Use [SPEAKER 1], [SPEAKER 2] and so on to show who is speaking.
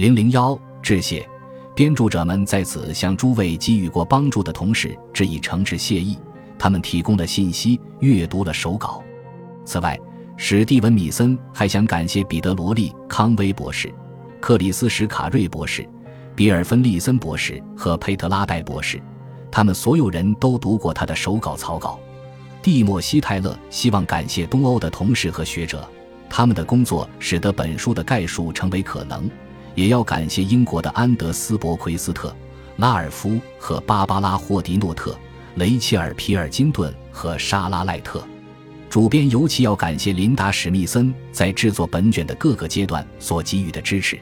[SPEAKER 1] 零零幺致谢。编著者们在此向诸位给予过帮助的同时致以诚挚谢意。他们提供的信息，阅读了手稿。此外，史蒂文·米森还想感谢彼得·罗利·康威博士、克里斯·史卡瑞博士、比尔·芬利森博士和佩特拉戴博士。他们所有人都读过他的手稿草稿。蒂莫西·泰勒希望感谢东欧的同事和学者，他们的工作使得本书的概述成为可能。也要感谢英国的安德斯·伯奎斯特、拉尔夫和芭芭拉·霍迪诺特、雷切尔·皮尔金顿和莎拉·赖特。主编尤其要感谢琳达·史密森在制作本卷的各个阶段所给予的支持。